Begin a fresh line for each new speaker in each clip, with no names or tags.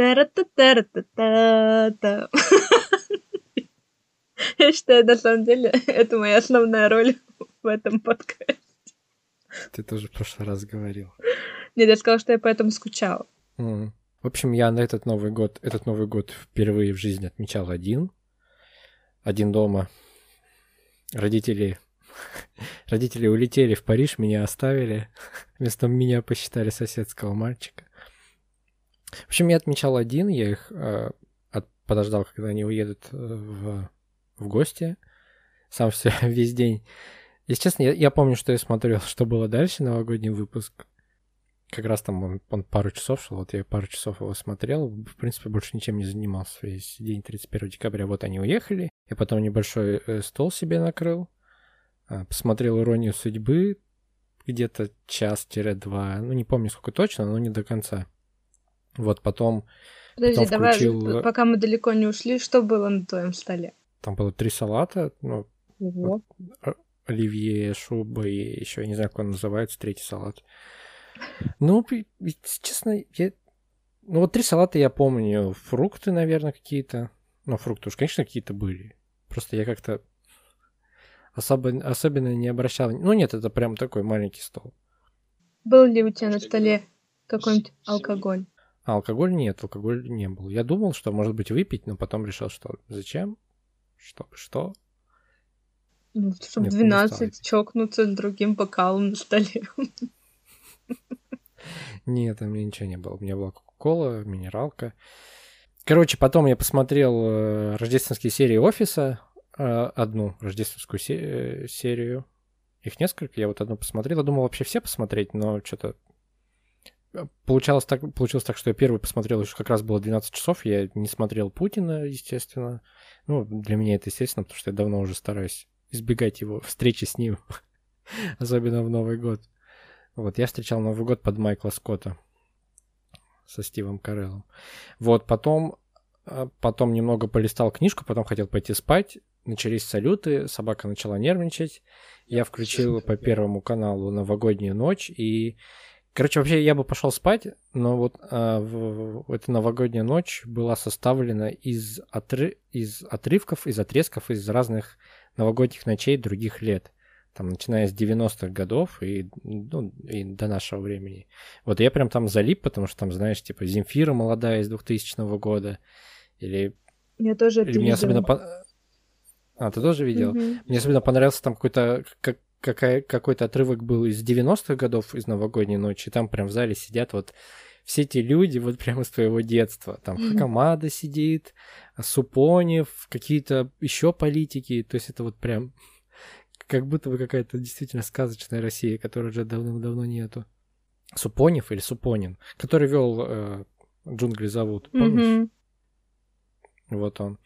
Та-ра-та-та-ра-та-та-та. Я считаю, на самом деле, это моя основная роль в этом подкасте.
Ты тоже в прошлый раз говорил.
Нет, я сказала, что я поэтому скучала.
В общем, я на этот Новый год, этот Новый год впервые в жизни отмечал один. Один дома. Родители, родители улетели в Париж, меня оставили. Вместо меня посчитали соседского мальчика. В общем, я отмечал один, я их э, подождал, когда они уедут э, в, в гости. Сам все весь день. Если честно, я, я помню, что я смотрел, что было дальше, новогодний выпуск. Как раз там он, он пару часов шел, вот я пару часов его смотрел. В принципе, больше ничем не занимался весь день 31 декабря. Вот они уехали. Я потом небольшой э, стол себе накрыл. а, Посмотрел «Иронию судьбы» где-то час-два. Ну, не помню, сколько точно, но не до конца. Вот потом
Подожди,
Потом
давай,
включил-
пока мы далеко не ушли, что было на твоем столе?
там было три салата, ну,
Ого.
оливье, шуба и еще, я не знаю, как он называется, третий салат. Ну, честно, я... Ну, вот три салата я помню. Фрукты, наверное, какие-то. Ну, фрукты уж, конечно, какие-то были. Просто я как-то особо, особенно не обращал... Ну, нет, это прям такой маленький стол.
Был ли у тебя на столе какой-нибудь алкоголь?
А алкоголь нет, алкоголь не был. Я думал, что, может быть, выпить, но потом решил, что зачем? Чтобы что?
Ну, чтобы
Нет, не
12
стал.
чокнуться с другим бокалом на столе.
Нет, у меня ничего не было. У меня была Кока-Кола, минералка. Короче, потом я посмотрел э, рождественские серии Офиса. э, одну рождественскую э, серию. Их несколько. Я вот одну посмотрел. Я думал вообще все посмотреть, но что-то... Получалось так, получилось так, что я первый посмотрел, еще как раз было 12 часов. Я не смотрел Путина, естественно. Ну, для меня это естественно, потому что я давно уже стараюсь избегать его встречи с ним. Особенно в Новый год. Вот, я встречал Новый год под Майкла Скотта со Стивом Кареллом. Вот, потом, а, потом немного полистал книжку, потом хотел пойти спать. Начались салюты, собака начала нервничать. Я включил по первому каналу новогоднюю ночь и... Короче, вообще я бы пошел спать, но вот а, в- в- эта новогодняя ночь была составлена из, отры- из отрывков, из отрезков из разных новогодних ночей других лет там, начиная с 90-х годов и, ну, и до нашего времени. Вот я прям там залип, потому что там, знаешь, типа Земфира молодая из 2000 года, или,
Я тоже
или мне особенно... по- А, ты тоже видел?
Мгм.
Мне особенно понравился там какой-то как, какая, какой-то отрывок был из 90-х годов, из новогодней ночи, там прям в зале сидят вот все эти люди вот прямо из твоего детства. Там
Мгм.
Хакамада сидит, Супонев, какие-то еще политики. То есть это вот прям как будто бы какая-то действительно сказочная Россия, которой уже давным-давно нету. Супонев или Супонин, который вел э, «Джунгли зовут», помнишь?
Мгм.
Вот он.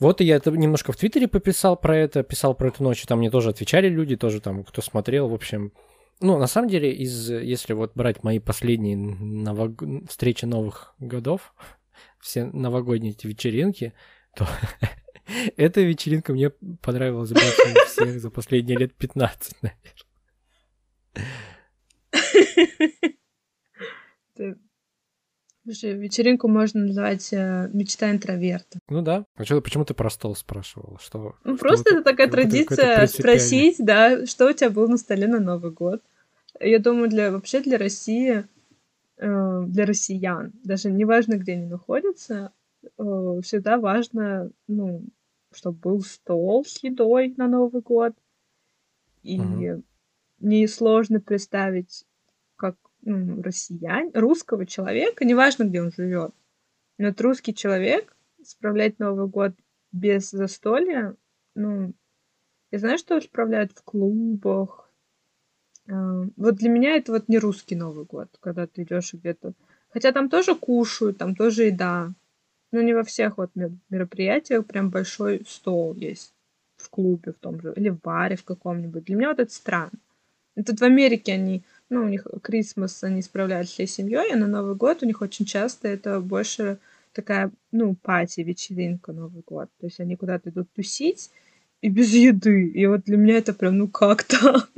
Вот и я это немножко в Твиттере пописал про это, писал про эту ночь, там мне тоже отвечали люди, тоже там, кто смотрел, в общем. Ну, на самом деле, из, если вот брать мои последние новог- встречи Новых годов, все новогодние эти вечеринки, то эта вечеринка мне понравилась больше всех за последние лет 15, наверное.
Слушай, вечеринку можно называть э, мечта интроверта.
Ну да. А чё- почему ты про стол спрашивал? Что,
Ну,
что
просто это такая традиция спросить, да, что у тебя было на столе на Новый год. Я думаю, для вообще для России, э, для россиян, даже неважно, где они находятся, э, всегда важно, ну, чтобы был стол с едой на Новый год. И
Мгм.
мне сложно представить, как россиян, русского человека, неважно, где он живет, но вот русский человек справлять Новый год без застолья, ну, я знаю, что справляют в клубах. А, Вот для меня это вот не русский Новый год, когда ты идешь где-то. Хотя там тоже кушают, там тоже еда. Но не во всех вот мер- мероприятиях прям большой стол есть в клубе в том же, или в баре в каком-нибудь. Для меня вот это странно. Тут в Америке они, ну, у них Крисмас они справляют всей семьей, а на Новый год у них очень часто это больше такая, ну, пати, вечеринка Новый год. То есть они куда-то идут тусить и без еды. И вот для меня это прям, ну как так?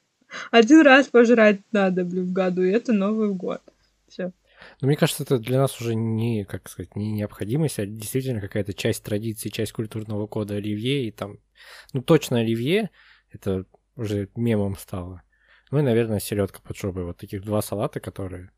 Один раз пожрать надо, блин, в году, и это Новый год. Все.
Но мне кажется, это для нас уже не, как сказать, не необходимость, а действительно какая-то часть традиции, часть культурного кода оливье, и там, ну, точно оливье, это уже мемом стало. Ну и, наверное, селедка под шубой. Вот таких два салата, которые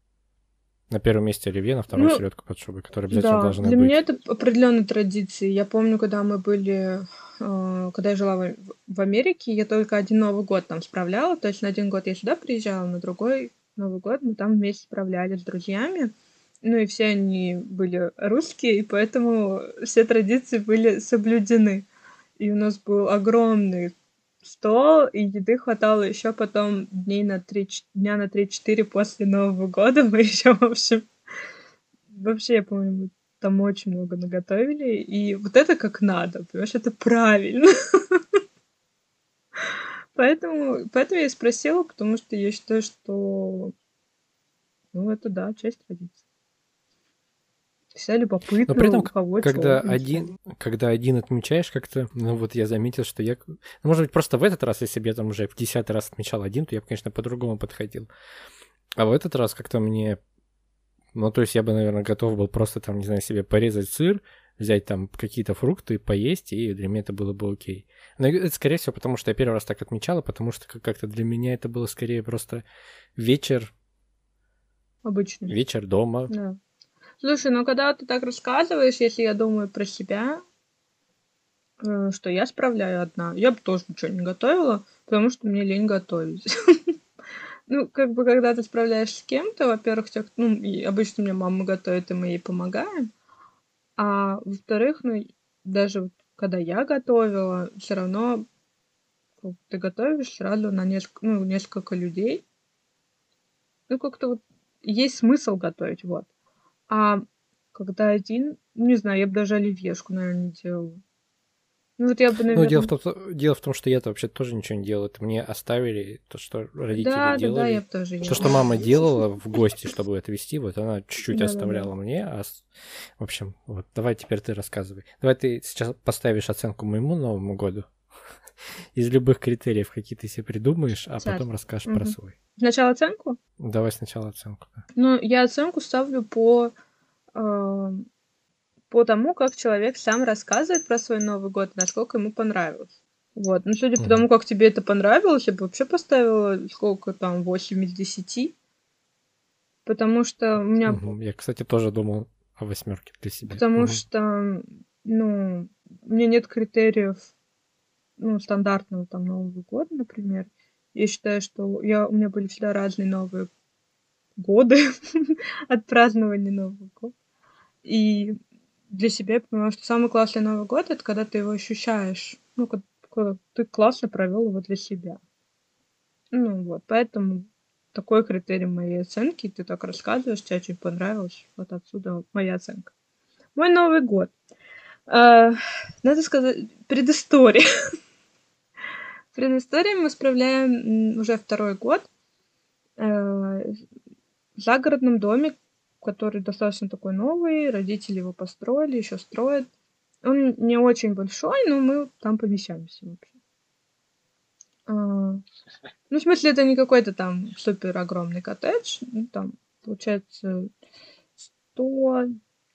на первом месте оливье, на втором ну, селедка под шубой, которые обязательно да, должны
для
быть.
меня это определенные традиции. Я помню, когда мы были, э, когда я жила в, в Америке, я только один Новый год там справляла. То есть на один год я сюда приезжала, на другой Новый год мы там вместе справляли с друзьями. Ну и все они были русские, и поэтому все традиции были соблюдены. И у нас был огромный стол, и еды хватало еще потом дней на 3, дня на 3-4 после Нового года. Мы еще, в общем, вообще, я помню, там очень много наготовили. И вот это как надо, понимаешь, это правильно. Поэтому, поэтому я и спросила, потому что я считаю, что ну, это да, часть традиции. Вся любопытно,
Но при этом, когда один, когда один отмечаешь как-то, ну вот я заметил, что я... Ну, может быть, просто в этот раз, если бы я там уже в десятый раз отмечал один, то я бы, конечно, по-другому подходил. А в этот раз как-то мне... Ну, то есть я бы, наверное, готов был просто там, не знаю, себе порезать сыр, взять там какие-то фрукты, поесть, и для меня это было бы окей. Но это, скорее всего, потому что я первый раз так отмечала, потому что как-то для меня это было скорее просто вечер...
Обычно.
Вечер дома.
Да. Слушай, ну когда ты так рассказываешь, если я думаю про себя, э, что я справляю одна, я бы тоже ничего не готовила, потому что мне лень готовить. Ну, как бы, когда ты справляешься с кем-то, во-первых, тех, ну, и обычно мне мама готовит, и мы ей помогаем. А во-вторых, ну, даже когда я готовила, все равно ты готовишь сразу на несколько, ну, несколько людей. Ну, как-то вот есть смысл готовить, вот. А когда один, не знаю, я бы даже оливьешку, наверное, не делала. Ну, вот я бы, наверное...
Ну, дело в том, дело в том, что я-то вообще тоже ничего не делал. Это мне оставили то, что родители
да,
делали.
Да, да, я бы тоже
То, что мама делала в гости, чтобы это вести, вот она чуть-чуть да, оставляла да. мне. А, в общем, вот, давай теперь ты рассказывай. Давай ты сейчас поставишь оценку моему Новому году. Из любых критериев, какие ты себе придумаешь, а сейчас. потом расскажешь угу. про свой.
Сначала оценку?
Давай сначала оценку. Да.
Ну, я оценку ставлю по, э, по тому, как человек сам рассказывает про свой Новый год, насколько ему понравилось. Вот. Ну, судя по тому, как тебе это понравилось, я бы вообще поставила сколько там, 8 из 10. Потому что у меня...
Угу. Я, кстати, тоже думал о восьмерке для себя.
Потому угу. что, ну, у меня нет критериев, ну, стандартного там Нового года, например. Я считаю, что я, у меня были всегда разные новые годы от празднования Нового года. И для себя я поняла, что самый классный Новый год это когда ты его ощущаешь. Ну, когда, когда ты классно провел его для себя. Ну вот, поэтому такой критерий моей оценки. Ты так рассказываешь, тебе очень понравилось. Вот отсюда моя оценка. Мой Новый год. Uh, надо сказать, предыстория. Предысторию мы справляем уже второй год э, в загородном доме, который достаточно такой новый, родители его построили, еще строят. Он не очень большой, но мы там помещаемся вообще. А, ну, в смысле, это не какой-то там супер огромный коттедж. Ну, там, получается,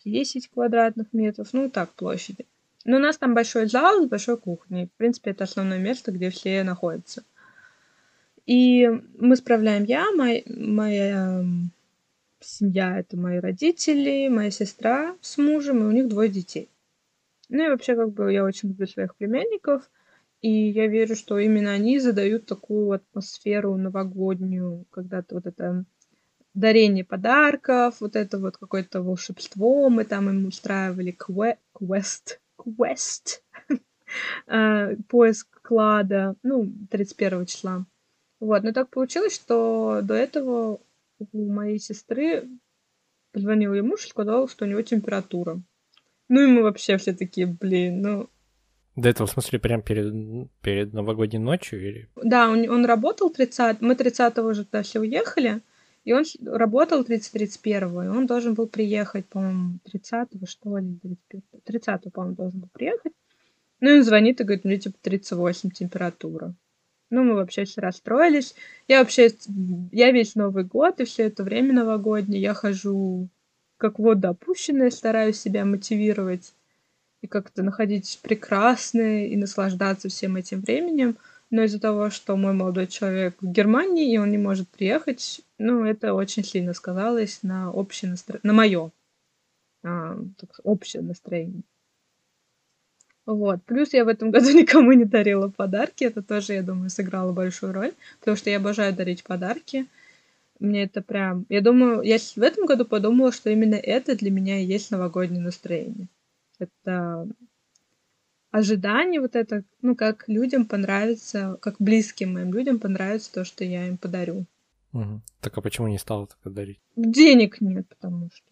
110 квадратных метров. Ну, так, площади. Но у нас там большой зал с большой кухней. В принципе, это основное место, где все находятся. И мы справляем я, моя, моя семья, это мои родители, моя сестра с мужем, и у них двое детей. Ну и вообще, как бы, я очень люблю своих племянников, и я верю, что именно они задают такую атмосферу новогоднюю, когда-то вот это дарение подарков, вот это вот какое-то волшебство мы там им устраивали, кве- квест, Quest, э, поиск клада, ну, 31 числа. Вот, но так получилось, что до этого у моей сестры позвонил ей муж и сказал, что у него температура. Ну, и мы вообще все такие, блин, ну...
До этого, в смысле, прям перед, перед новогодней ночью или...
Да, он, он работал 30... Мы 30-го уже туда все уехали, и он работал 30-31, и он должен был приехать, по-моему, 30-го, что ли, 30-го, по-моему, должен был приехать. Ну, и он звонит и говорит, у меня типа 38 температура. Ну, мы вообще все расстроились. Я вообще, я весь Новый год и все это время новогоднее, я хожу как вода опущенная, стараюсь себя мотивировать и как-то находить прекрасное и наслаждаться всем этим временем. Но из-за того, что мой молодой человек в Германии, и он не может приехать, ну, это очень сильно сказалось на общее настроение, на мое а, общее настроение. Вот. Плюс я в этом году никому не дарила подарки. Это тоже, я думаю, сыграло большую роль. Потому что я обожаю дарить подарки. Мне это прям... Я думаю, я в этом году подумала, что именно это для меня и есть новогоднее настроение. Это ожидание вот это, ну, как людям понравится, как близким моим людям понравится то, что я им подарю.
Угу. Так а почему не стала тогда дарить?
Денег нет, потому что...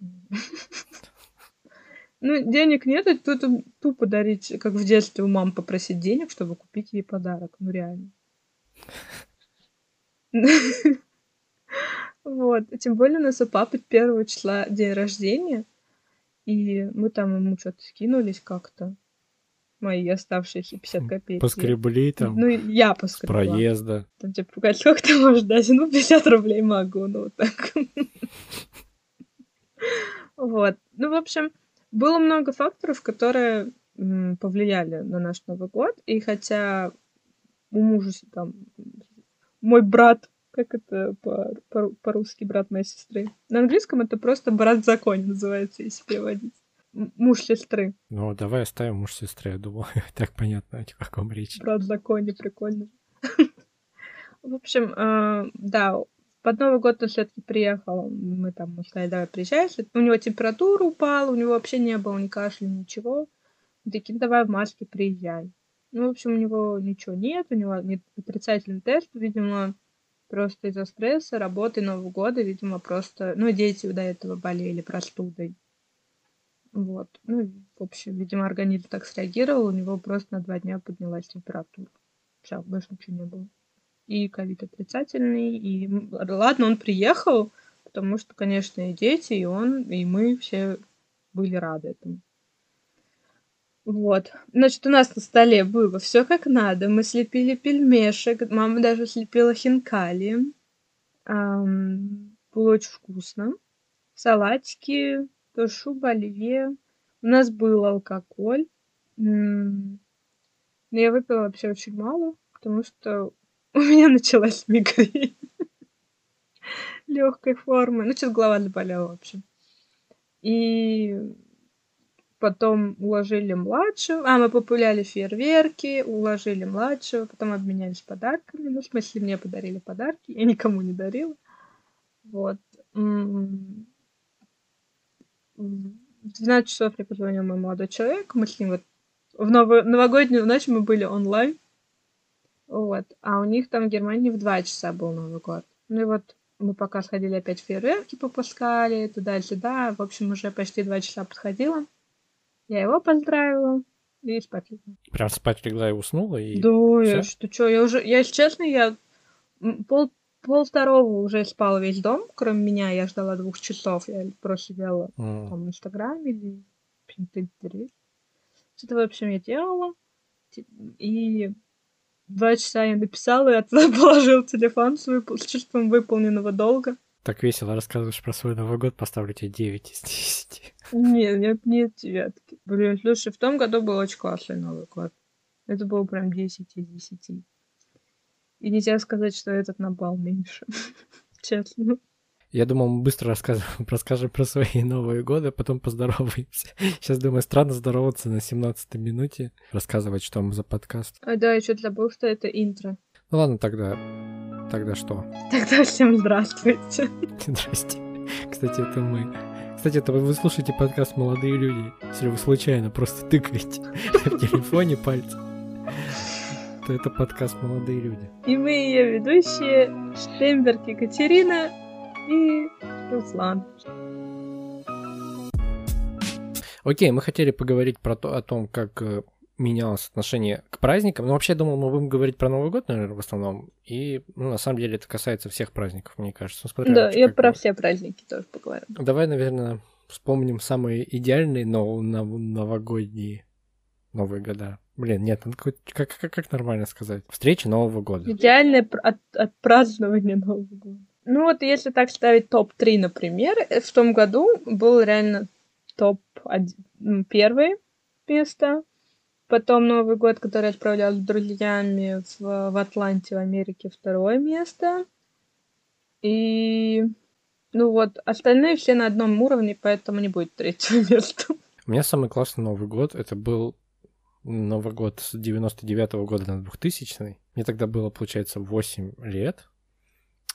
Ну, денег нет, и тут тупо дарить, как в детстве у мам попросить денег, чтобы купить ей подарок. Ну, реально. Вот. Тем более у нас у папы первого числа день рождения, и мы там ему что-то скинулись как-то. Мои оставшиеся 50 копеек.
Поскребли там.
Ну, я поскребла.
проезда.
Там типа, сказать, сколько ты можешь дать? Ну, 50 рублей могу, ну, вот так. Вот. Ну, в общем, было много факторов, которые повлияли на наш Новый год. И хотя у мужа там мой брат, как это по-русски брат моей сестры? На английском это просто брат в законе называется, если переводить. Муж сестры.
Ну, давай оставим муж сестры, я думал, так понятно, о каком речи.
Брат в законе, прикольно. В общем, э, да, под Новый год он все-таки приехал. Мы там сказали, давай приезжай. У него температура упала, у него вообще не было ни кашля, ничего. Мы такие, давай в маске приезжай. Ну, в общем, у него ничего нет, у него нет отрицательный тест, видимо, просто из-за стресса, работы Нового года, видимо, просто... Ну, дети до этого болели простудой. Вот. Ну, в общем, видимо, организм так среагировал, у него просто на два дня поднялась температура. Все, больше ничего не было и ковид отрицательный, и ладно, он приехал, потому что, конечно, и дети, и он, и мы все были рады этому. Вот. Значит, у нас на столе было все как надо. Мы слепили пельмешек, мама даже слепила хинкали. Эм, было очень вкусно. Салатики, шуба, оливье. У нас был алкоголь. Но я выпила вообще очень мало, потому что у меня началась мигрень легкой формы. Ну, что-то голова заболела, в общем. И потом уложили младшего. А, мы популяли фейерверки, уложили младшего, потом обменялись подарками. Ну, в смысле, мне подарили подарки, я никому не дарила. Вот. В 12 часов мне позвонил мой молодой человек. Мы с ним вот в ново- новогоднюю ночь мы были онлайн. Вот. А у них там в Германии в два часа был Новый год. Ну и вот мы пока сходили опять фейерверки попускали, туда-сюда. В общем, уже почти два часа подходило. Я его поздравила и спать легла.
Прям спать легла и уснула? И
да, Всё? я что, что, я уже, я, если честно, я пол, пол второго уже спал весь дом, кроме меня, я ждала двух часов, я просто сидела mm. там в Инстаграме или. Что-то, в общем, я делала. И Два часа я написала и оттуда положил телефон с, вып... с чувством выполненного долга.
Так весело рассказываешь про свой Новый год, поставлю тебе 9 из 10.
Нет, нет, нет девятки. Блин, слушай, в том году был очень классный Новый год. Это был прям 10 из 10. И нельзя сказать, что этот набал меньше. Честно.
Я думал, мы быстро расскажем, расскажем про свои Новые годы, а потом поздороваемся. Сейчас, думаю, странно здороваться на 17 минуте, рассказывать, что мы за подкаст.
А, да, еще забыл, что это интро.
Ну ладно, тогда... Тогда что?
Тогда всем здравствуйте.
Здрасте. Кстати, это мы. Кстати, это вы слушаете подкаст «Молодые люди». Если вы случайно просто тыкаете в телефоне пальцем, то это подкаст «Молодые люди».
И мы ее ведущие Штемберг Екатерина и Руслан.
Окей, мы хотели поговорить про то, о том, как э, менялось отношение к праздникам. Ну, вообще, я думал, мы будем говорить про Новый год, наверное, в основном. И, ну, на самом деле, это касается всех праздников, мне кажется. Ну,
смотря, да, я про все праздники тоже поговорю.
Давай, наверное, вспомним самые идеальные но новогодние Новые года. Блин, нет, ну, как, как, как нормально сказать? Встреча Нового года.
Идеальное от, отпразднование Нового года. Ну вот если так ставить топ-3, например, э, в том году был реально топ первое место, потом Новый год, который отправлял с друзьями в, в Атланте, в Америке, второе место. И ну вот, остальные все на одном уровне, поэтому не будет третьего места.
У меня самый классный Новый год, это был Новый год с 99 -го года на 2000 Мне тогда было, получается, 8 лет.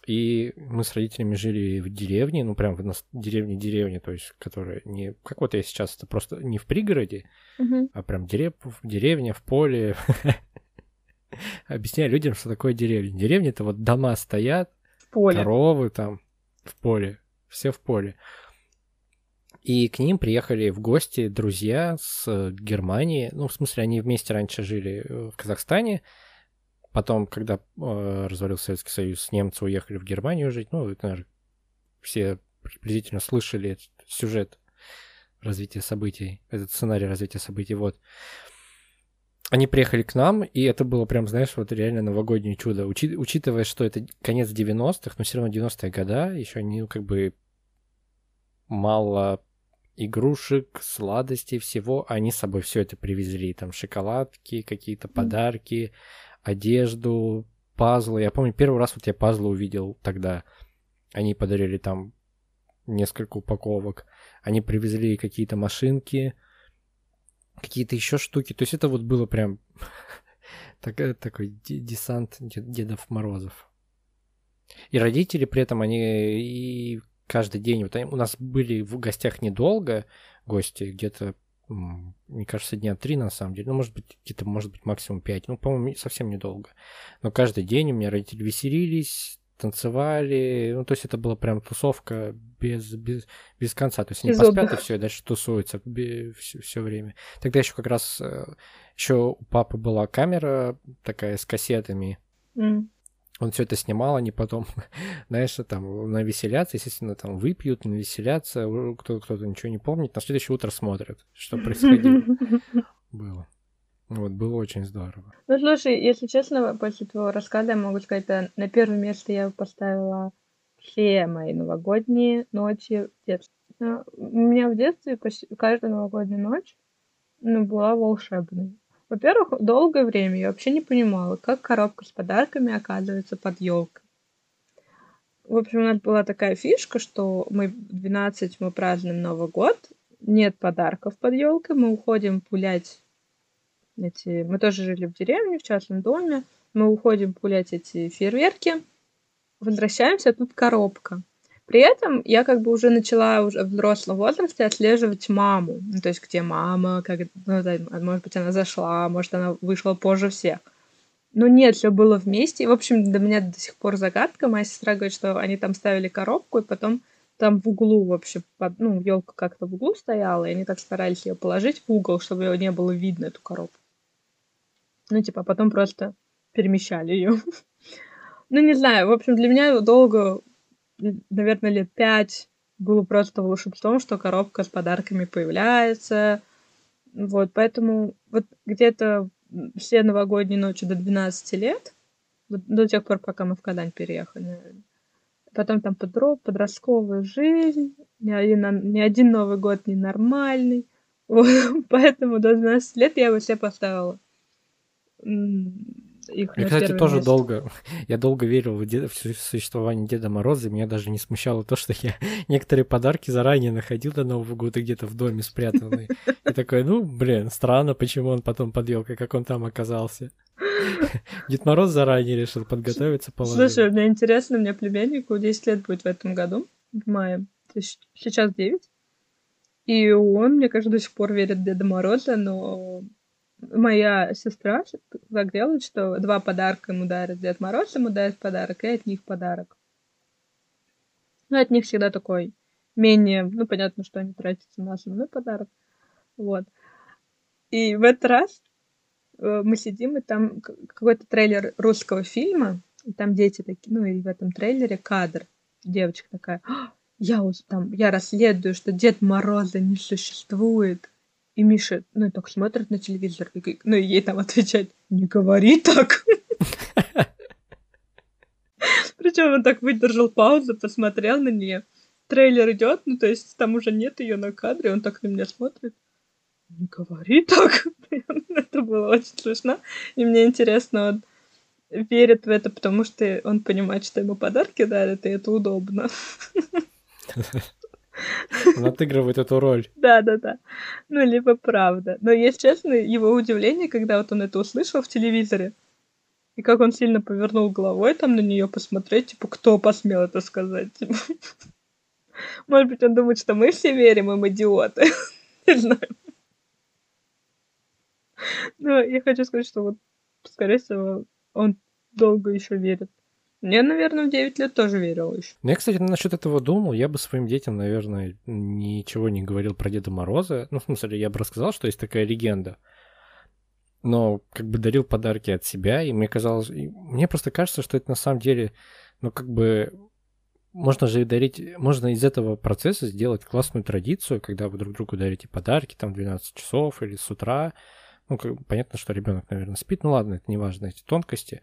И мы с родителями жили в деревне, ну прям в деревне-деревне, то есть, которая не... Как вот я сейчас, это просто не в пригороде,
угу.
а прям дерев... в деревне, в поле. Объясняю людям, что такое деревня. Деревня — это вот дома стоят, коровы там в поле, все в поле. И к ним приехали в гости друзья с Германии. Ну, в смысле, они вместе раньше жили в Казахстане. Потом, когда э, развалился Советский Союз, немцы уехали в Германию жить. Ну, это, наверное, все приблизительно слышали этот сюжет развития событий, этот сценарий развития событий. Вот. Они приехали к нам, и это было прям, знаешь, вот реально новогоднее чудо. Учи, учитывая, что это конец 90-х, но все равно 90-е года, еще они, ну, как бы мало игрушек, сладостей, всего. Они с собой все это привезли. Там шоколадки, какие-то подарки, одежду, пазлы. Я помню, первый раз вот я пазлы увидел тогда. Они подарили там несколько упаковок. Они привезли какие-то машинки, какие-то еще штуки. То есть это вот было прям такой, десант Дедов Морозов. И родители при этом, они и каждый день. Вот у нас были в гостях недолго гости, где-то, мне кажется, дня три на самом деле. Ну, может быть, где-то, может быть, максимум пять. Ну, по-моему, совсем недолго. Но каждый день у меня родители веселились, танцевали. Ну, то есть это была прям тусовка без, без, без конца. То есть они без поспят и все, и дальше тусуются все, все время. Тогда еще как раз э, еще у папы была камера такая с кассетами.
Mm
он все это снимал, они потом, знаешь, там навеселятся, естественно, там выпьют, навеселятся, кто-то кто ничего не помнит, на следующее утро смотрят, что происходило. Было. Вот, было очень здорово.
Ну, слушай, если честно, после твоего рассказа я могу сказать, что на первое место я поставила все мои новогодние ночи в детстве. Ну, у меня в детстве почти каждая новогодняя ночь ну, была волшебной. Во-первых, долгое время я вообще не понимала, как коробка с подарками оказывается под елкой. В общем, у нас была такая фишка, что мы в 12 мы празднуем Новый год, нет подарков под елкой, мы уходим пулять эти... Мы тоже жили в деревне, в частном доме, мы уходим пулять эти фейерверки, возвращаемся, а тут коробка. При этом я как бы уже начала уже в взрослом возрасте отслеживать маму. Ну, то есть, где мама, как, ну, да, может быть, она зашла, может, она вышла позже всех. Но нет, все было вместе. В общем, для меня до сих пор загадка. Моя сестра говорит, что они там ставили коробку, и потом там в углу вообще, под, ну, елка как-то в углу стояла, и они так старались ее положить в угол, чтобы ее не было видно, эту коробку. Ну, типа, а потом просто перемещали ее. Ну, не знаю, в общем, для меня долго наверное, лет пять было просто волшебством, что коробка с подарками появляется. Вот, поэтому вот где-то все новогодние ночи до 12 лет, до тех пор, пока мы в Казань переехали. Потом там подроб, подростковая жизнь, ни один, ни один Новый год не нормальный. Вот, поэтому до 12 лет я его себе поставила
их Я, кстати, тоже место. долго, я долго верил в, дед, в существование Деда Мороза, и меня даже не смущало то, что я некоторые подарки заранее находил до Нового года где-то в доме спрятанные. И такой, ну, блин, странно, почему он потом под елкой, как он там оказался. Дед Мороз заранее решил подготовиться,
положить. Слушай, мне интересно, у меня племяннику 10 лет будет в этом году, в мае. Сейчас 9. И он, мне кажется, до сих пор верит в Деда Мороза, но моя сестра так делает, что два подарка ему дарит Дед Мороз, ему дает подарок, и от них подарок. Ну, от них всегда такой менее, ну, понятно, что они тратятся на основной подарок. Вот. И в этот раз э, мы сидим, и там какой-то трейлер русского фильма, и там дети такие, ну, и в этом трейлере кадр. Девочка такая, «А, я там, я расследую, что Дед Мороза не существует. И Миша, ну, так смотрит на телевизор, и, ну, и ей там отвечать, не говори так. Причем он так выдержал паузу, посмотрел на нее. Трейлер идет, ну то есть там уже нет ее на кадре, он так на меня смотрит. Не говори так. это было очень смешно. И мне интересно, он верит в это, потому что он понимает, что ему подарки дарят, и это удобно.
Он отыгрывает эту роль.
Да, да, да. Ну, либо правда. Но, если честно, его удивление, когда вот он это услышал в телевизоре, и как он сильно повернул головой там на нее посмотреть, типа, кто посмел это сказать? Может быть, он думает, что мы все верим, им идиоты. Не знаю. Но я хочу сказать, что вот, скорее всего, он долго еще верит. Я, наверное, в 9 лет тоже верил еще.
Ну, я, кстати, насчет этого думал. Я бы своим детям, наверное, ничего не говорил про Деда Мороза. Ну, в смысле, я бы рассказал, что есть такая легенда. Но как бы дарил подарки от себя, и мне казалось... И мне просто кажется, что это на самом деле, ну, как бы... Можно же дарить... Можно из этого процесса сделать классную традицию, когда вы друг другу дарите подарки, там, 12 часов или с утра. Ну, как, понятно, что ребенок, наверное, спит. Ну, ладно, это не важно, эти тонкости.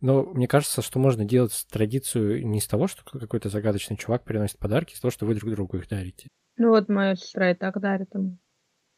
Но мне кажется, что можно делать традицию не из того, что какой-то загадочный чувак приносит подарки, из того, что вы друг другу их дарите.
Ну вот моя сестра и так дарит им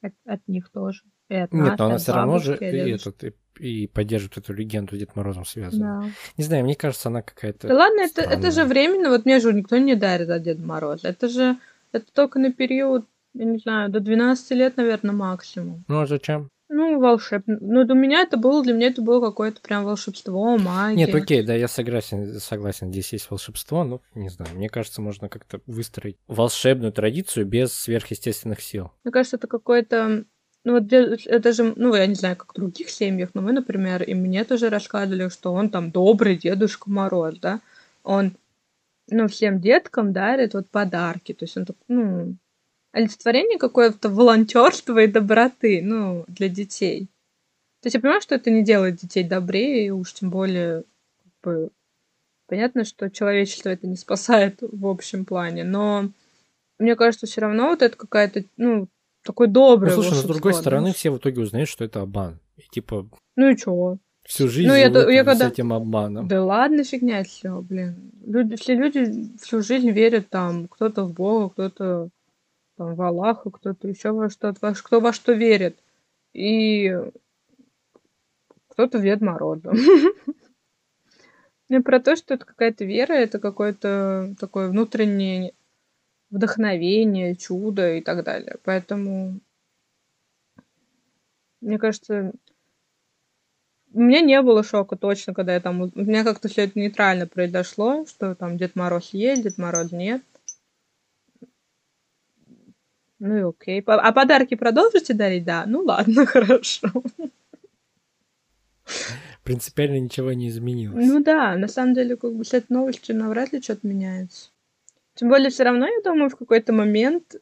от, от них тоже. И от
Нет,
нас,
но она
от
все равно же и,
от
этот, и, и поддерживает эту легенду Дед Морозом связанную.
Да.
Не знаю, мне кажется, она какая-то...
Да ладно, это, это же временно. Вот мне же никто не дарит от Деда Мороза. Это же это только на период, я не знаю, до 12 лет, наверное, максимум.
Ну а зачем?
Ну, волшебно. Ну, для меня это было, для меня это было какое-то прям волшебство, магия.
Нет, окей, да, я согласен, согласен, здесь есть волшебство, но не знаю, мне кажется, можно как-то выстроить волшебную традицию без сверхъестественных сил.
Мне кажется, это какое-то... Ну, вот это же, ну, я не знаю, как в других семьях, но мы, например, и мне тоже рассказывали, что он там добрый Дедушка Мороз, да. Он, ну, всем деткам дарит вот подарки. То есть он так, ну, олицетворение какое-то волонтерства и доброты, ну, для детей. То есть я понимаю, что это не делает детей добрее, и уж тем более, как бы, понятно, что человечество это не спасает в общем плане, но мне кажется, все равно вот это какая-то, ну, такое
Ну,
доброе
слушай, но с другой стороны, все в итоге узнают, что это обман. И типа
Ну и чего?
всю жизнь
Ну, я
живут
я
с
когда-
этим обманом.
Да ладно, фигня все, блин. Люди, все люди всю жизнь верят там, кто-то в Бога, кто-то там в Аллаха, кто-то еще во что-то, кто во что верит. И кто-то в Дед Мороза. Ну, про то, что это какая-то вера, это какое-то такое внутреннее вдохновение, чудо и так далее. Поэтому, мне кажется, у меня не было шока точно, когда я там... У меня как-то все это нейтрально произошло, что там Дед Мороз есть, Дед Мороз нет. Ну и окей. А подарки продолжите дарить? Да. Ну ладно, хорошо.
Принципиально ничего не изменилось.
Ну да, на самом деле, как бы с этой новостью навряд ли что-то меняется. Тем более, все равно, я думаю, в какой-то момент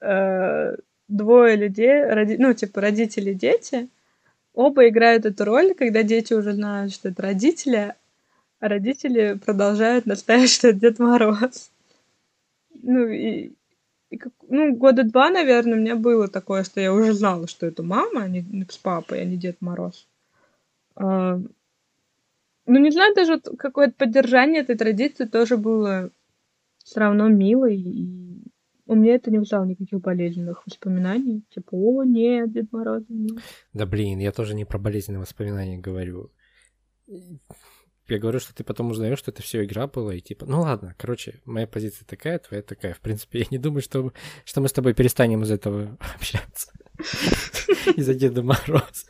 э, двое людей, роди- ну, типа родители и дети, оба играют эту роль, когда дети уже знают, что это родители, а родители продолжают настаивать, что это Дед Мороз. Ну, и, и как- ну, года два, наверное, у меня было такое, что я уже знала, что это мама, а не с папой, а не Дед Мороз. А, ну, не знаю, даже вот какое-то поддержание этой традиции тоже было все равно мило, и у меня это не вызывало никаких болезненных воспоминаний. Типа, о, нет, Дед Мороз. нет».
Да блин, я тоже не про болезненные воспоминания говорю. Я говорю, что ты потом узнаешь, что это все игра была, и типа, ну ладно, короче, моя позиция такая, твоя такая. В принципе, я не думаю, что, что мы с тобой перестанем из этого общаться. Из-за Деда Мороза.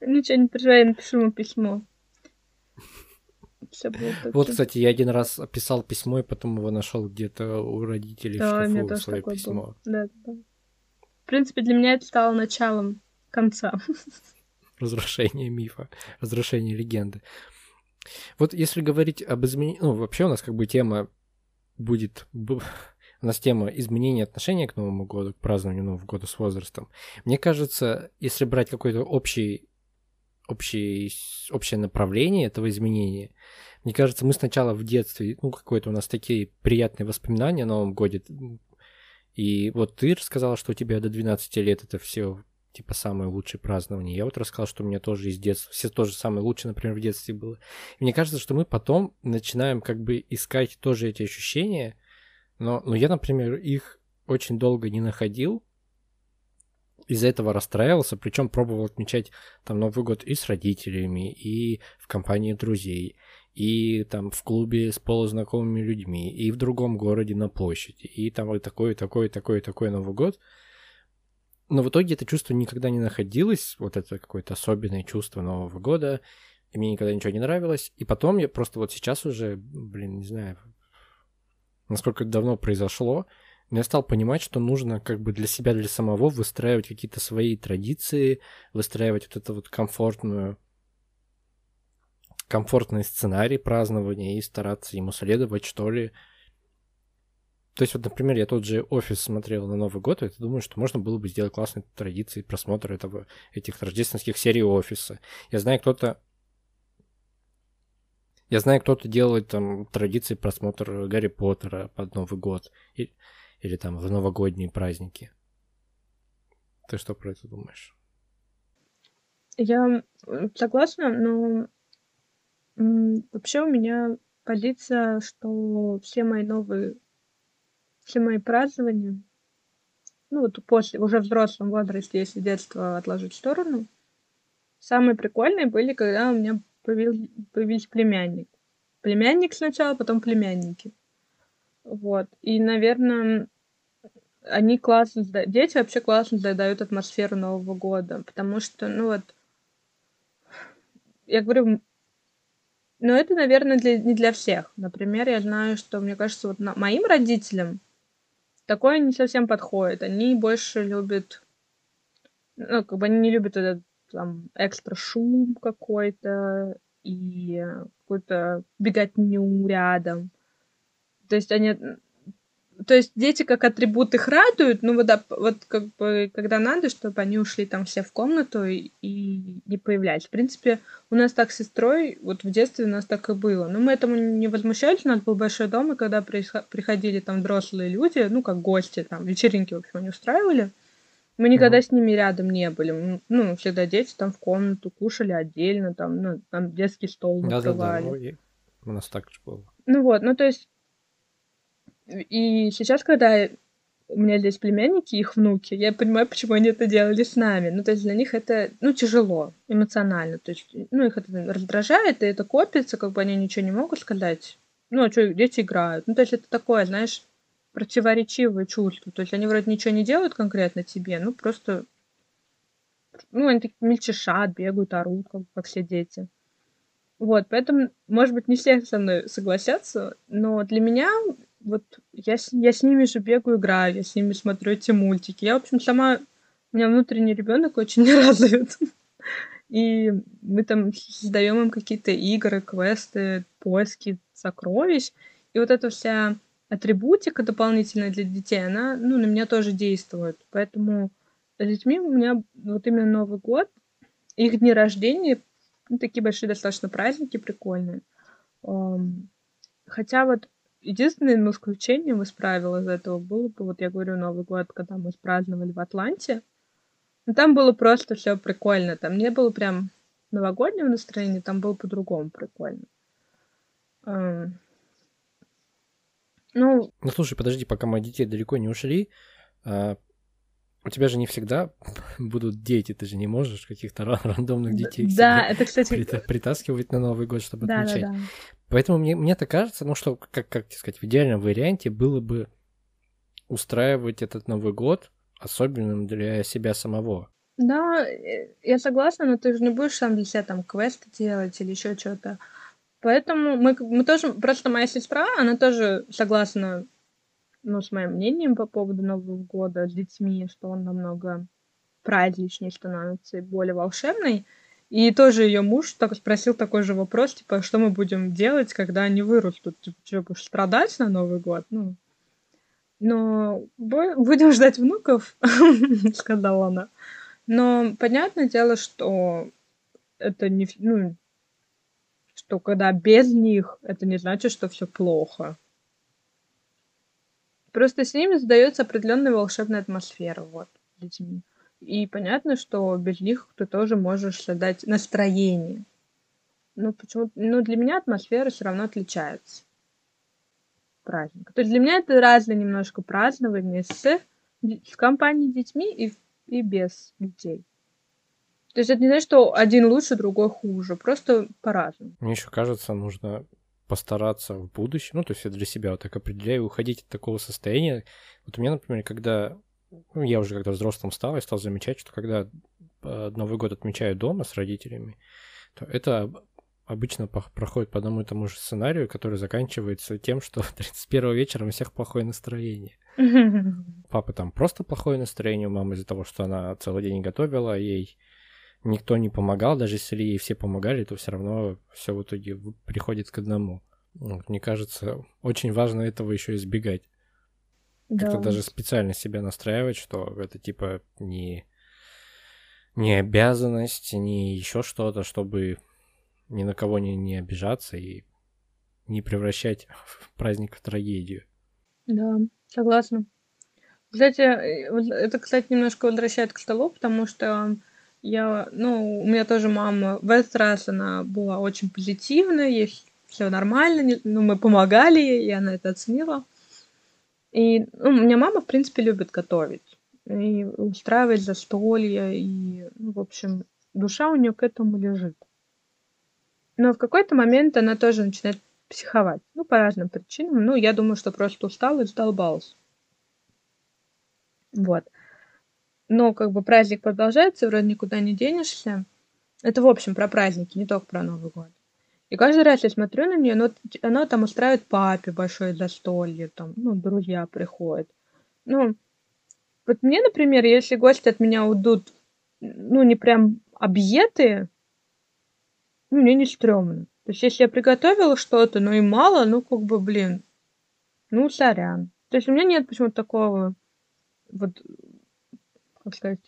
Ничего, не переживай, я напишу ему письмо.
Вот, кстати, я один раз писал письмо, и потом его нашел где-то у родителей
Да,
в шкафу, свое письмо.
да. В принципе, для меня это стало началом конца.
Разрушение мифа, разрушение легенды. Вот если говорить об изменении, ну, вообще у нас как бы тема будет, бу- у нас тема изменения отношения к Новому году, к празднованию Нового года с возрастом. Мне кажется, если брать какой-то общий, общий, общее направление этого изменения, мне кажется, мы сначала в детстве, ну, какое-то у нас такие приятные воспоминания о Новом годе, и вот ты рассказала, что у тебя до 12 лет это все типа самое лучшее празднование. Я вот рассказал, что у меня тоже из детства, все тоже самое лучшее, например, в детстве было. И мне кажется, что мы потом начинаем как бы искать тоже эти ощущения, но, но я, например, их очень долго не находил, из-за этого расстраивался, причем пробовал отмечать там Новый год и с родителями, и в компании друзей, и там в клубе с полузнакомыми людьми, и в другом городе на площади, и там вот такой, такой, такой, такой Новый год. Но в итоге это чувство никогда не находилось, вот это какое-то особенное чувство Нового года, и мне никогда ничего не нравилось. И потом я просто вот сейчас уже, блин, не знаю, насколько это давно произошло, я стал понимать, что нужно как бы для себя, для самого выстраивать какие-то свои традиции, выстраивать вот это вот комфортную комфортный сценарий празднования и стараться ему следовать, что ли. То есть, вот, например, я тот же офис смотрел на Новый год, и я думаю, что можно было бы сделать классные традиции просмотра этого, этих рождественских серий офиса. Я знаю, кто-то я знаю, кто-то делает там традиции просмотра Гарри Поттера под Новый год. И, или там в новогодние праздники. Ты что про это думаешь?
Я согласна, но вообще у меня позиция, что все мои новые, все мои празднования, ну вот после, уже в взрослом возрасте, если детство отложить в сторону, самые прикольные были, когда у меня появился, появился племянник. Племянник сначала, потом племянники. Вот. И, наверное, они классно, дети вообще классно задают атмосферу Нового года, потому что, ну вот, я говорю, но это, наверное, для, не для всех. Например, я знаю, что, мне кажется, вот на, моим родителям такое не совсем подходит. Они больше любят, ну, как бы они не любят этот там экстра шум какой-то и какую-то беготню рядом. То есть они... То есть дети как атрибут их радуют, ну вот, да, вот как бы когда надо, чтобы они ушли там все в комнату и, и не появлялись. В принципе, у нас так с сестрой, вот в детстве у нас так и было. Но мы этому не возмущались, у нас был большой дом, и когда приходили там взрослые люди, ну как гости, там вечеринки, в общем, они устраивали, мы никогда mm-hmm. с ними рядом не были. Ну, всегда дети там в комнату кушали отдельно, там, ну, там детский стол накрывали. Да, да, да.
Ну, у нас так же было.
Ну вот, ну то есть... И сейчас, когда у меня здесь племянники, их внуки, я понимаю, почему они это делали с нами. Ну, то есть для них это, ну, тяжело эмоционально. То есть, ну, их это раздражает, и это копится, как бы они ничего не могут сказать. Ну, а что, дети играют. Ну, то есть это такое, знаешь, противоречивые чувства. То есть они вроде ничего не делают конкретно тебе, ну просто... Ну, они такие мельчешат, бегают, орут, как, как все дети. Вот, поэтому, может быть, не все со мной согласятся, но для меня вот я с, я с ними же бегаю, играю, я с ними смотрю эти мультики. Я, в общем, сама... У меня внутренний ребенок очень развит. И мы там создаем им какие-то игры, квесты, поиски сокровищ. И вот эта вся атрибутика дополнительная для детей, она, ну, на меня тоже действует. Поэтому с детьми у меня вот именно Новый год, их дни рождения, ну, такие большие достаточно праздники прикольные. Хотя вот единственным исключением из правил из этого было бы, вот я говорю, Новый год, когда мы праздновали в Атланте, но там было просто все прикольно. Там не было прям новогоднего настроения, там было по-другому прикольно. Ну,
ну слушай, подожди, пока мои дети далеко не ушли, а, у тебя же не всегда будут дети, ты же не можешь каких-то рандомных детей
да, это, кстати...
притаскивать на Новый год, чтобы да, отмечать. Да, да. Поэтому мне, мне так кажется, ну что, как, как сказать, в идеальном варианте было бы устраивать этот Новый год особенным для себя самого.
Да, э, я согласна, но ты же не будешь сам для себя там квесты делать или еще что-то. Поэтому мы, мы тоже, просто моя сестра, она тоже согласна, ну, с моим мнением по поводу Нового года с детьми, что он намного праздничнее становится и более волшебный. И тоже ее муж так спросил такой же вопрос, типа, что мы будем делать, когда они вырастут? Типа, что, будешь страдать на Новый год? Ну, но будем ждать внуков, сказала она. Но понятное дело, что это не, ну, что когда без них, это не значит, что все плохо. Просто с ними создается определенная волшебная атмосфера, вот, детьми. И понятно, что без них ты тоже можешь создать настроение. Ну, почему? Ну, для меня атмосфера все равно отличается. Праздник. То есть для меня это разное немножко празднование с, с компанией детьми и, и без детей. То есть это не значит, что один лучше, другой хуже. Просто по-разному.
Мне еще кажется, нужно постараться в будущем, ну, то есть я для себя вот так определяю, уходить от такого состояния. Вот у меня, например, когда ну, я уже когда взрослым стал, я стал замечать, что когда э, Новый год отмечаю дома с родителями, то это обычно проходит по одному и тому же сценарию, который заканчивается тем, что 31 вечером у всех плохое настроение. Папа там просто плохое настроение у мамы из-за того, что она целый день готовила, ей никто не помогал, даже если ей все помогали, то все равно все в итоге приходит к одному. Вот, мне кажется, очень важно этого еще избегать. Да. Как-то даже специально себя настраивать, что это типа не, не обязанность, не еще что-то, чтобы ни на кого не, не обижаться и не превращать праздник в трагедию.
Да, согласна. Кстати, э, это, кстати, немножко возвращает к столу, потому что я, ну, у меня тоже мама в этот раз она была очень позитивная, ей все нормально, ну, мы помогали ей, и она это оценила. И ну, у меня мама, в принципе, любит готовить и устраивать застолья, и, ну, в общем, душа у нее к этому лежит. Но в какой-то момент она тоже начинает психовать. Ну, по разным причинам. Ну, я думаю, что просто устала и задолбалась. Вот но как бы праздник продолжается, вроде никуда не денешься. Это, в общем, про праздники, не только про Новый год. И каждый раз я смотрю на нее, но она там устраивает папе большое застолье, там, ну, друзья приходят. Ну, вот мне, например, если гости от меня уйдут, ну, не прям объеты, ну, мне не стрёмно. То есть, если я приготовила что-то, ну и мало, ну, как бы, блин, ну, сорян. То есть, у меня нет почему-то такого вот как сказать,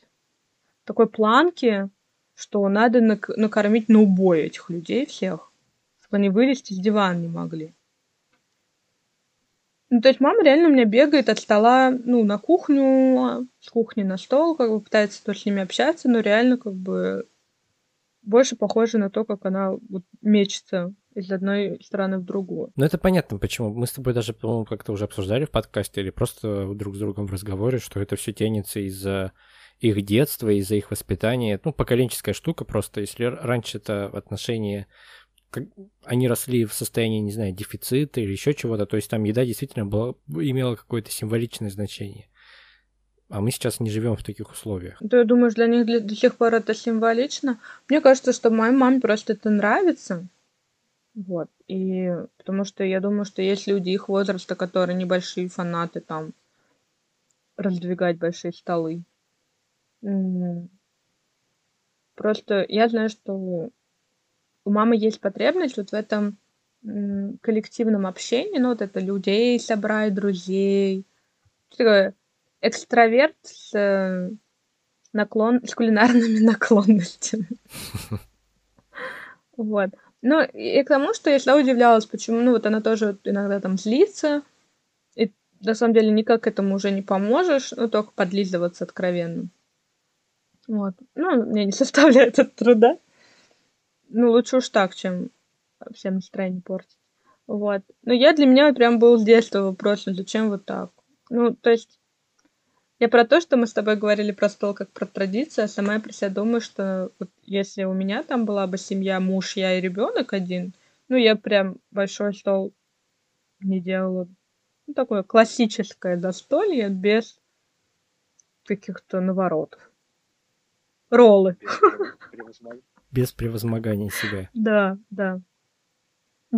такой планки, что надо нак- накормить на убой этих людей всех, чтобы они вылезти с дивана не могли. Ну, то есть мама реально у меня бегает от стола, ну, на кухню, с кухни на стол, как бы пытается тоже с ними общаться, но реально как бы больше похоже на то, как она вот мечется из одной стороны в другую.
Ну, это понятно, почему. Мы с тобой даже, по-моему, как-то уже обсуждали в подкасте или просто друг с другом в разговоре, что это все тянется из-за их детства, из-за их воспитания. Ну, поколенческая штука просто. Если раньше это отношения как, они росли в состоянии, не знаю, дефицита или еще чего-то, то есть там еда действительно была, имела какое-то символичное значение. А мы сейчас не живем в таких условиях.
Ты думаешь, для них для, до сих пор это символично? Мне кажется, что моей маме просто это нравится. Вот. И потому что я думаю, что есть люди их возраста, которые небольшие фанаты там раздвигать большие столы. Просто я знаю, что у мамы есть потребность вот в этом коллективном общении, ну вот это людей собрать, друзей. Такое экстраверт с э, наклон, с кулинарными наклонностями. Вот. Ну, и к тому, что я всегда удивлялась, почему, ну, вот она тоже иногда там злится, и на самом деле никак этому уже не поможешь, ну, только подлизываться откровенно. Вот. Ну, мне не составляет это труда. Ну, лучше уж так, чем всем настроение портить. Вот. Но я для меня прям был с детства вопрос, ну, зачем вот так? Ну, то есть, я про то, что мы с тобой говорили про стол как про традицию, а сама я про себя думаю, что вот если у меня там была бы семья, муж, я и ребенок один, ну, я прям большой стол не делала. Ну, такое классическое застолье без каких-то наворотов. Роллы.
Без превозмогания себя.
Да, да.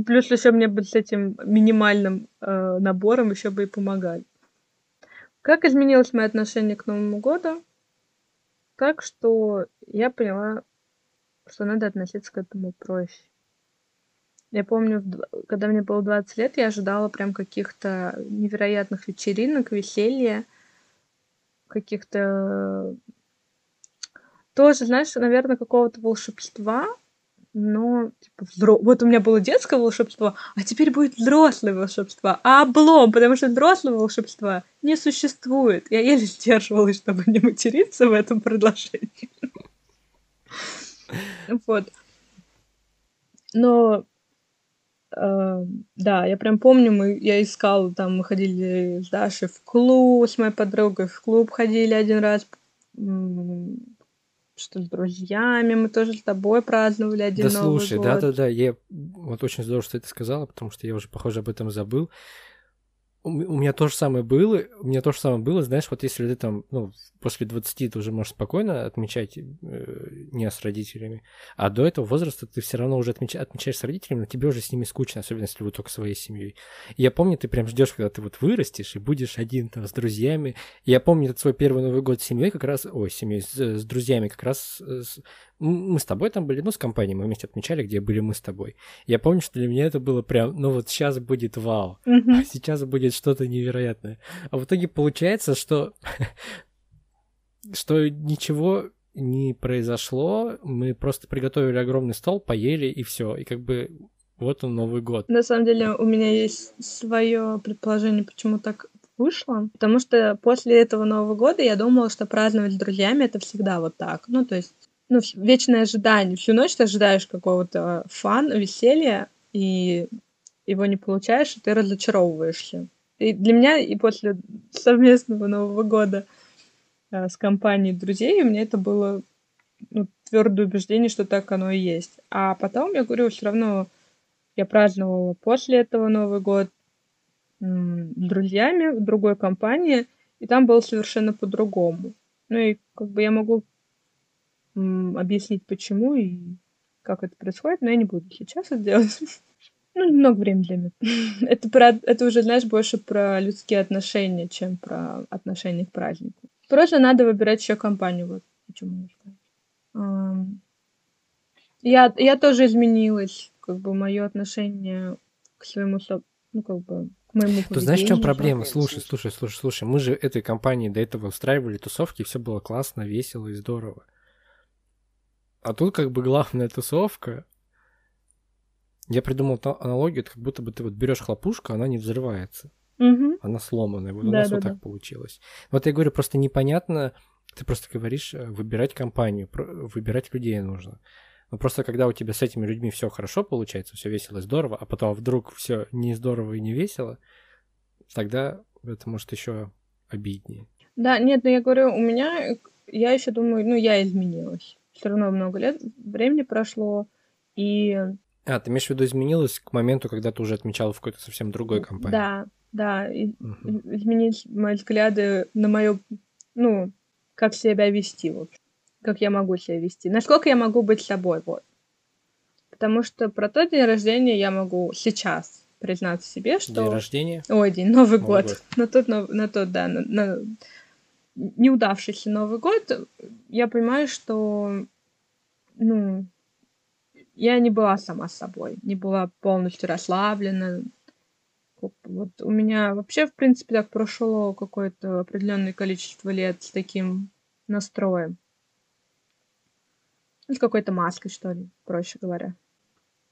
Плюс еще мне бы с этим минимальным э, набором еще бы и помогали. Как изменилось мое отношение к Новому году? Так что я поняла, что надо относиться к этому проще. Я помню, когда мне было 20 лет, я ожидала прям каких-то невероятных вечеринок, веселья, каких-то тоже, знаешь, наверное, какого-то волшебства. Но типа, взро... вот у меня было детское волшебство, а теперь будет взрослое волшебство, а облом, потому что взрослого волшебства не существует. Я еле сдерживалась, чтобы не материться в этом предложении. Вот. Но э, да, я прям помню, мы, я искала, там мы ходили с Дашей в клуб, с моей подругой в клуб ходили один раз, что с друзьями мы тоже с тобой праздновали один
да, слушай, да-да-да, я вот очень здорово, что ты сказала, потому что я уже, похоже, об этом забыл у меня то же самое было, у меня то же самое было, знаешь, вот если ты там, ну, после 20 ты уже можешь спокойно отмечать э, не с родителями, а до этого возраста ты все равно уже отмеч, отмечаешь с родителями, но тебе уже с ними скучно, особенно если вы только своей семьей. И я помню, ты прям ждешь, когда ты вот вырастешь и будешь один там с друзьями. И я помню этот свой первый Новый год с семьей как раз, ой, семьей, с, с друзьями как раз с, мы с тобой там были, ну, с компанией мы вместе отмечали, где были мы с тобой. Я помню, что для меня это было прям, ну, вот сейчас будет вау, mm-hmm. а сейчас будет что-то невероятное. А в итоге получается, что, что ничего не произошло, мы просто приготовили огромный стол, поели и все, и как бы вот он Новый год.
На самом деле у меня есть свое предположение, почему так вышло, потому что после этого Нового года я думала, что праздновать с друзьями это всегда вот так. Ну, то есть ну, вечное ожидание. Всю ночь ты ожидаешь какого-то фан, веселья, и его не получаешь, и ты разочаровываешься. И для меня и после совместного Нового года э, с компанией друзей у меня это было ну, твердое убеждение, что так оно и есть. А потом, я говорю, все равно я праздновала после этого Новый год с друзьями в другой компании, и там было совершенно по-другому. Ну и как бы я могу объяснить, почему и как это происходит, но я не буду сейчас это делать. Ну, немного времени займет. это, про, это уже, знаешь, больше про людские отношения, чем про отношения к празднику. Просто надо выбирать еще компанию, вот почему сказать. Я, я тоже изменилась, как бы мое отношение к своему, ну, как бы, к моему
Ты знаешь, в чем проблема? Слушай, слушай, слушай, слушай, мы же этой компании до этого устраивали тусовки, все было классно, весело и здорово. А тут как бы главная тусовка. Я придумал аналогию, это как будто бы ты вот берешь хлопушку, она не взрывается.
Угу.
Она сломанная. Вот да, у нас да, вот да. так получилось. Вот я говорю, просто непонятно, ты просто говоришь, э, выбирать компанию, выбирать людей нужно. Но просто когда у тебя с этими людьми все хорошо получается, все весело и здорово, а потом вдруг все не здорово и не весело, тогда это может еще обиднее.
Да, нет, но я говорю, у меня, я еще думаю, ну, я изменилась все равно много лет, времени прошло, и...
А, ты имеешь в виду изменилось к моменту, когда ты уже отмечала в какой-то совсем другой компании?
Да, да, и угу. изменились мои взгляды на мое, ну, как себя вести, в общем, как я могу себя вести, насколько я могу быть собой, вот. Потому что про тот день рождения я могу сейчас признаться себе, что...
День рождения?
Ой, день, Новый, Новый год. год. На тот, на, на тот, да, на, на неудавшийся Новый год, я понимаю, что, ну, я не была сама собой, не была полностью расслаблена. Вот у меня вообще, в принципе, так прошло какое-то определенное количество лет с таким настроем. С какой-то маской, что ли, проще говоря.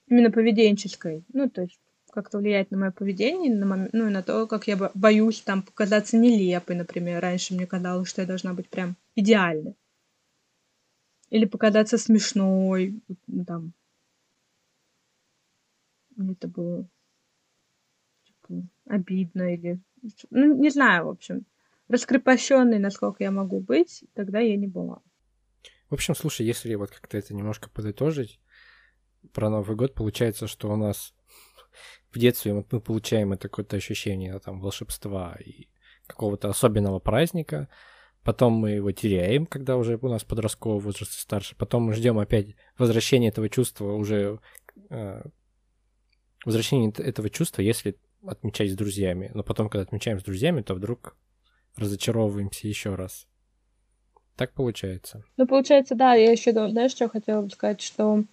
Именно поведенческой. Ну, то есть как-то влияет на мое поведение, на мом... ну и на то, как я боюсь там показаться нелепой, например. Раньше мне казалось, что я должна быть прям идеальной. Или показаться смешной, ну там. Это было типа, обидно или... Ну, не знаю, в общем. Раскрепощенной, насколько я могу быть, тогда я не была.
В общем, слушай, если вот как-то это немножко подытожить, про Новый год получается, что у нас в детстве мы получаем это какое-то ощущение там волшебства и какого-то особенного праздника. Потом мы его теряем, когда уже у нас подростковый возраст старше. Потом мы ждем опять возвращения этого чувства уже э, возвращение этого чувства, если отмечать с друзьями. Но потом, когда отмечаем с друзьями, то вдруг разочаровываемся еще раз. Так получается.
Ну, получается, да, я еще, знаешь, что хотела бы сказать, что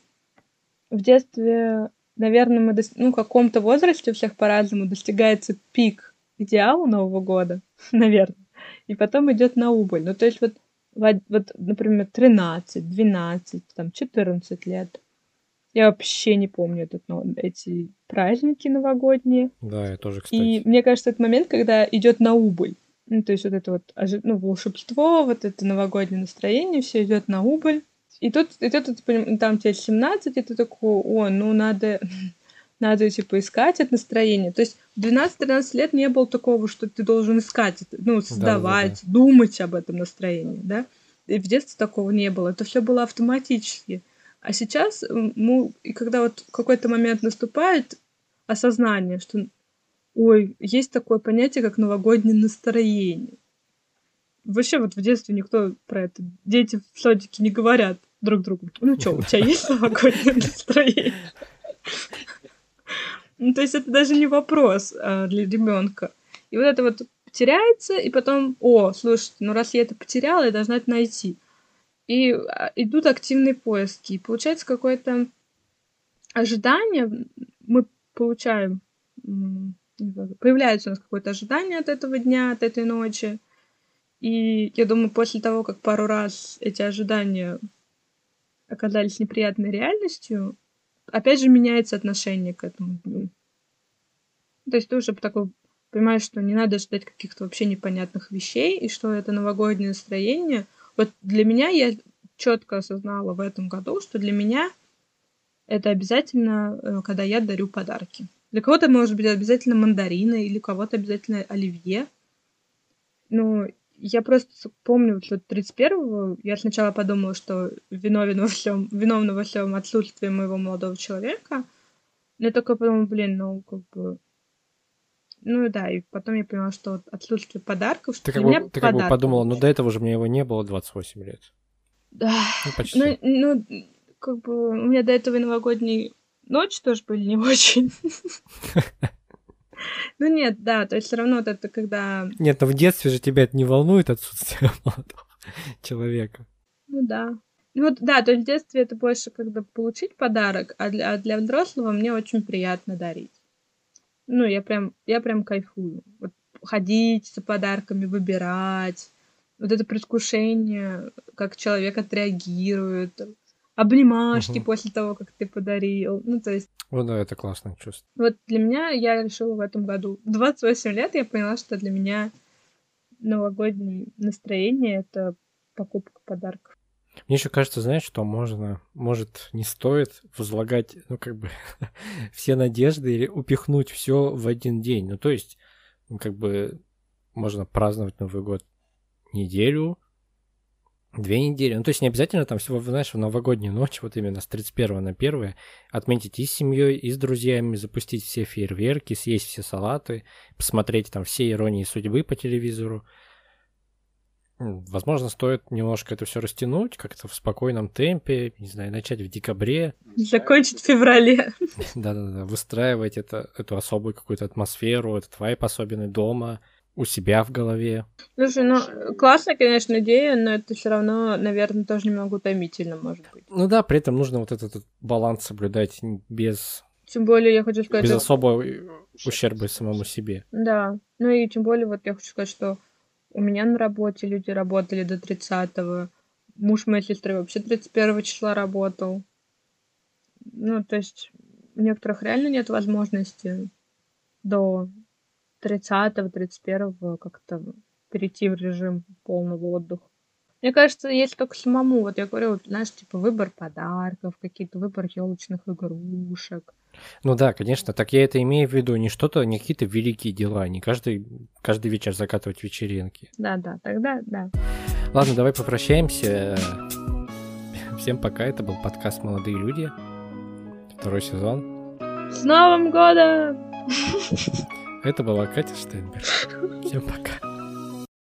в детстве наверное, мы, дос... ну, в каком-то возрасте у всех по-разному достигается пик идеала Нового года, наверное, и потом идет на убыль. Ну, то есть вот, вот, например, 13, 12, там, 14 лет. Я вообще не помню этот, но, эти праздники новогодние.
Да,
я помню этот, но, эти праздники новогодние.
Да, я тоже, кстати.
И мне кажется, это момент, когда идет на убыль. Ну, то есть вот это вот ну, волшебство, вот это новогоднее настроение, все идет на убыль. И тут, и тут, там тебе 17, и ты такой, о, ну надо, надо, типа, искать это настроение. То есть в 12-13 лет не было такого, что ты должен искать, ну, создавать, да, да, да. думать об этом настроении, да. И в детстве такого не было. Это все было автоматически. А сейчас, ну, и когда вот какой-то момент наступает, осознание, что Ой, есть такое понятие, как новогоднее настроение. Вообще вот в детстве никто про это... Дети в садике не говорят друг другу. Ну что, у тебя есть новогоднее настроение? Ну, то есть это даже не вопрос а, для ребенка. И вот это вот теряется, и потом, о, слушайте, ну раз я это потеряла, я должна это найти. И а, идут активные поиски. И получается какое-то ожидание, мы получаем появляется у нас какое-то ожидание от этого дня, от этой ночи. И я думаю, после того, как пару раз эти ожидания оказались неприятной реальностью, опять же меняется отношение к этому дню. То есть ты уже такой понимаешь, что не надо ждать каких-то вообще непонятных вещей, и что это новогоднее настроение. Вот для меня я четко осознала в этом году, что для меня это обязательно, э, когда я дарю подарки. Для кого-то может быть обязательно мандарины, или кого-то обязательно оливье. Ну, я просто помню, что 31-го я сначала подумала, что виновен во всем, виновна во всем отсутствие моего молодого человека. Но я только подумала, блин, ну, как бы... Ну да, и потом я поняла, что отсутствие подарков...
Ты, как бы, ты как бы подумала, ну до этого же мне его не было 28 лет.
Да. Ну, почти. Ну, ну, как бы у меня до этого и новогодний Ночи тоже были не очень. Ну нет, да, то есть все равно вот это когда...
Нет, но в детстве же тебя это не волнует отсутствие молодого человека.
Ну да. Ну вот, да, то есть в детстве это больше когда получить подарок, а для, а для взрослого мне очень приятно дарить. Ну, я прям, я прям кайфую. Вот ходить за подарками, выбирать. Вот это предвкушение, как человек отреагирует, обнимашки угу. после того, как ты подарил. Ну, то есть...
Вот да, это классное чувство.
Вот для меня я решила в этом году. 28 лет я поняла, что для меня новогоднее настроение — это покупка подарков.
Мне еще кажется, знаешь, что можно, может, не стоит возлагать, ну, как бы, все надежды или упихнуть все в один день. Ну, то есть, ну, как бы, можно праздновать Новый год неделю, Две недели. Ну, то есть не обязательно там всего, знаешь, в новогоднюю ночь, вот именно с 31 на 1 отметить и с семьей, и с друзьями, запустить все фейерверки, съесть все салаты, посмотреть там все иронии судьбы по телевизору. Возможно, стоит немножко это все растянуть, как-то в спокойном темпе, не знаю, начать в декабре.
Закончить в феврале.
Да-да-да, выстраивать это, эту особую какую-то атмосферу, этот вайп особенный дома, у себя в голове.
Слушай, ну, классная, конечно, идея, но это все равно, наверное, тоже немного утомительно, может быть.
Ну да, при этом нужно вот этот, баланс соблюдать без...
Тем более, я хочу сказать...
Без особого ущерба самому себе.
Да, ну и тем более, вот я хочу сказать, что у меня на работе люди работали до 30-го. Муж моей сестры вообще 31 числа работал. Ну, то есть у некоторых реально нет возможности до 30-31 как-то перейти в режим полного отдыха. Мне кажется, если только самому, вот я говорю, вот, знаешь, типа выбор подарков, какие-то выбор елочных игрушек.
Ну да, конечно, так я это имею в виду, не что-то, не какие-то великие дела, не каждый, каждый вечер закатывать вечеринки.
Да, да, тогда да.
Ладно, давай попрощаемся. Всем пока, это был подкаст «Молодые люди», второй сезон.
С Новым годом!
Это была Катя Штейнберг. Всем пока.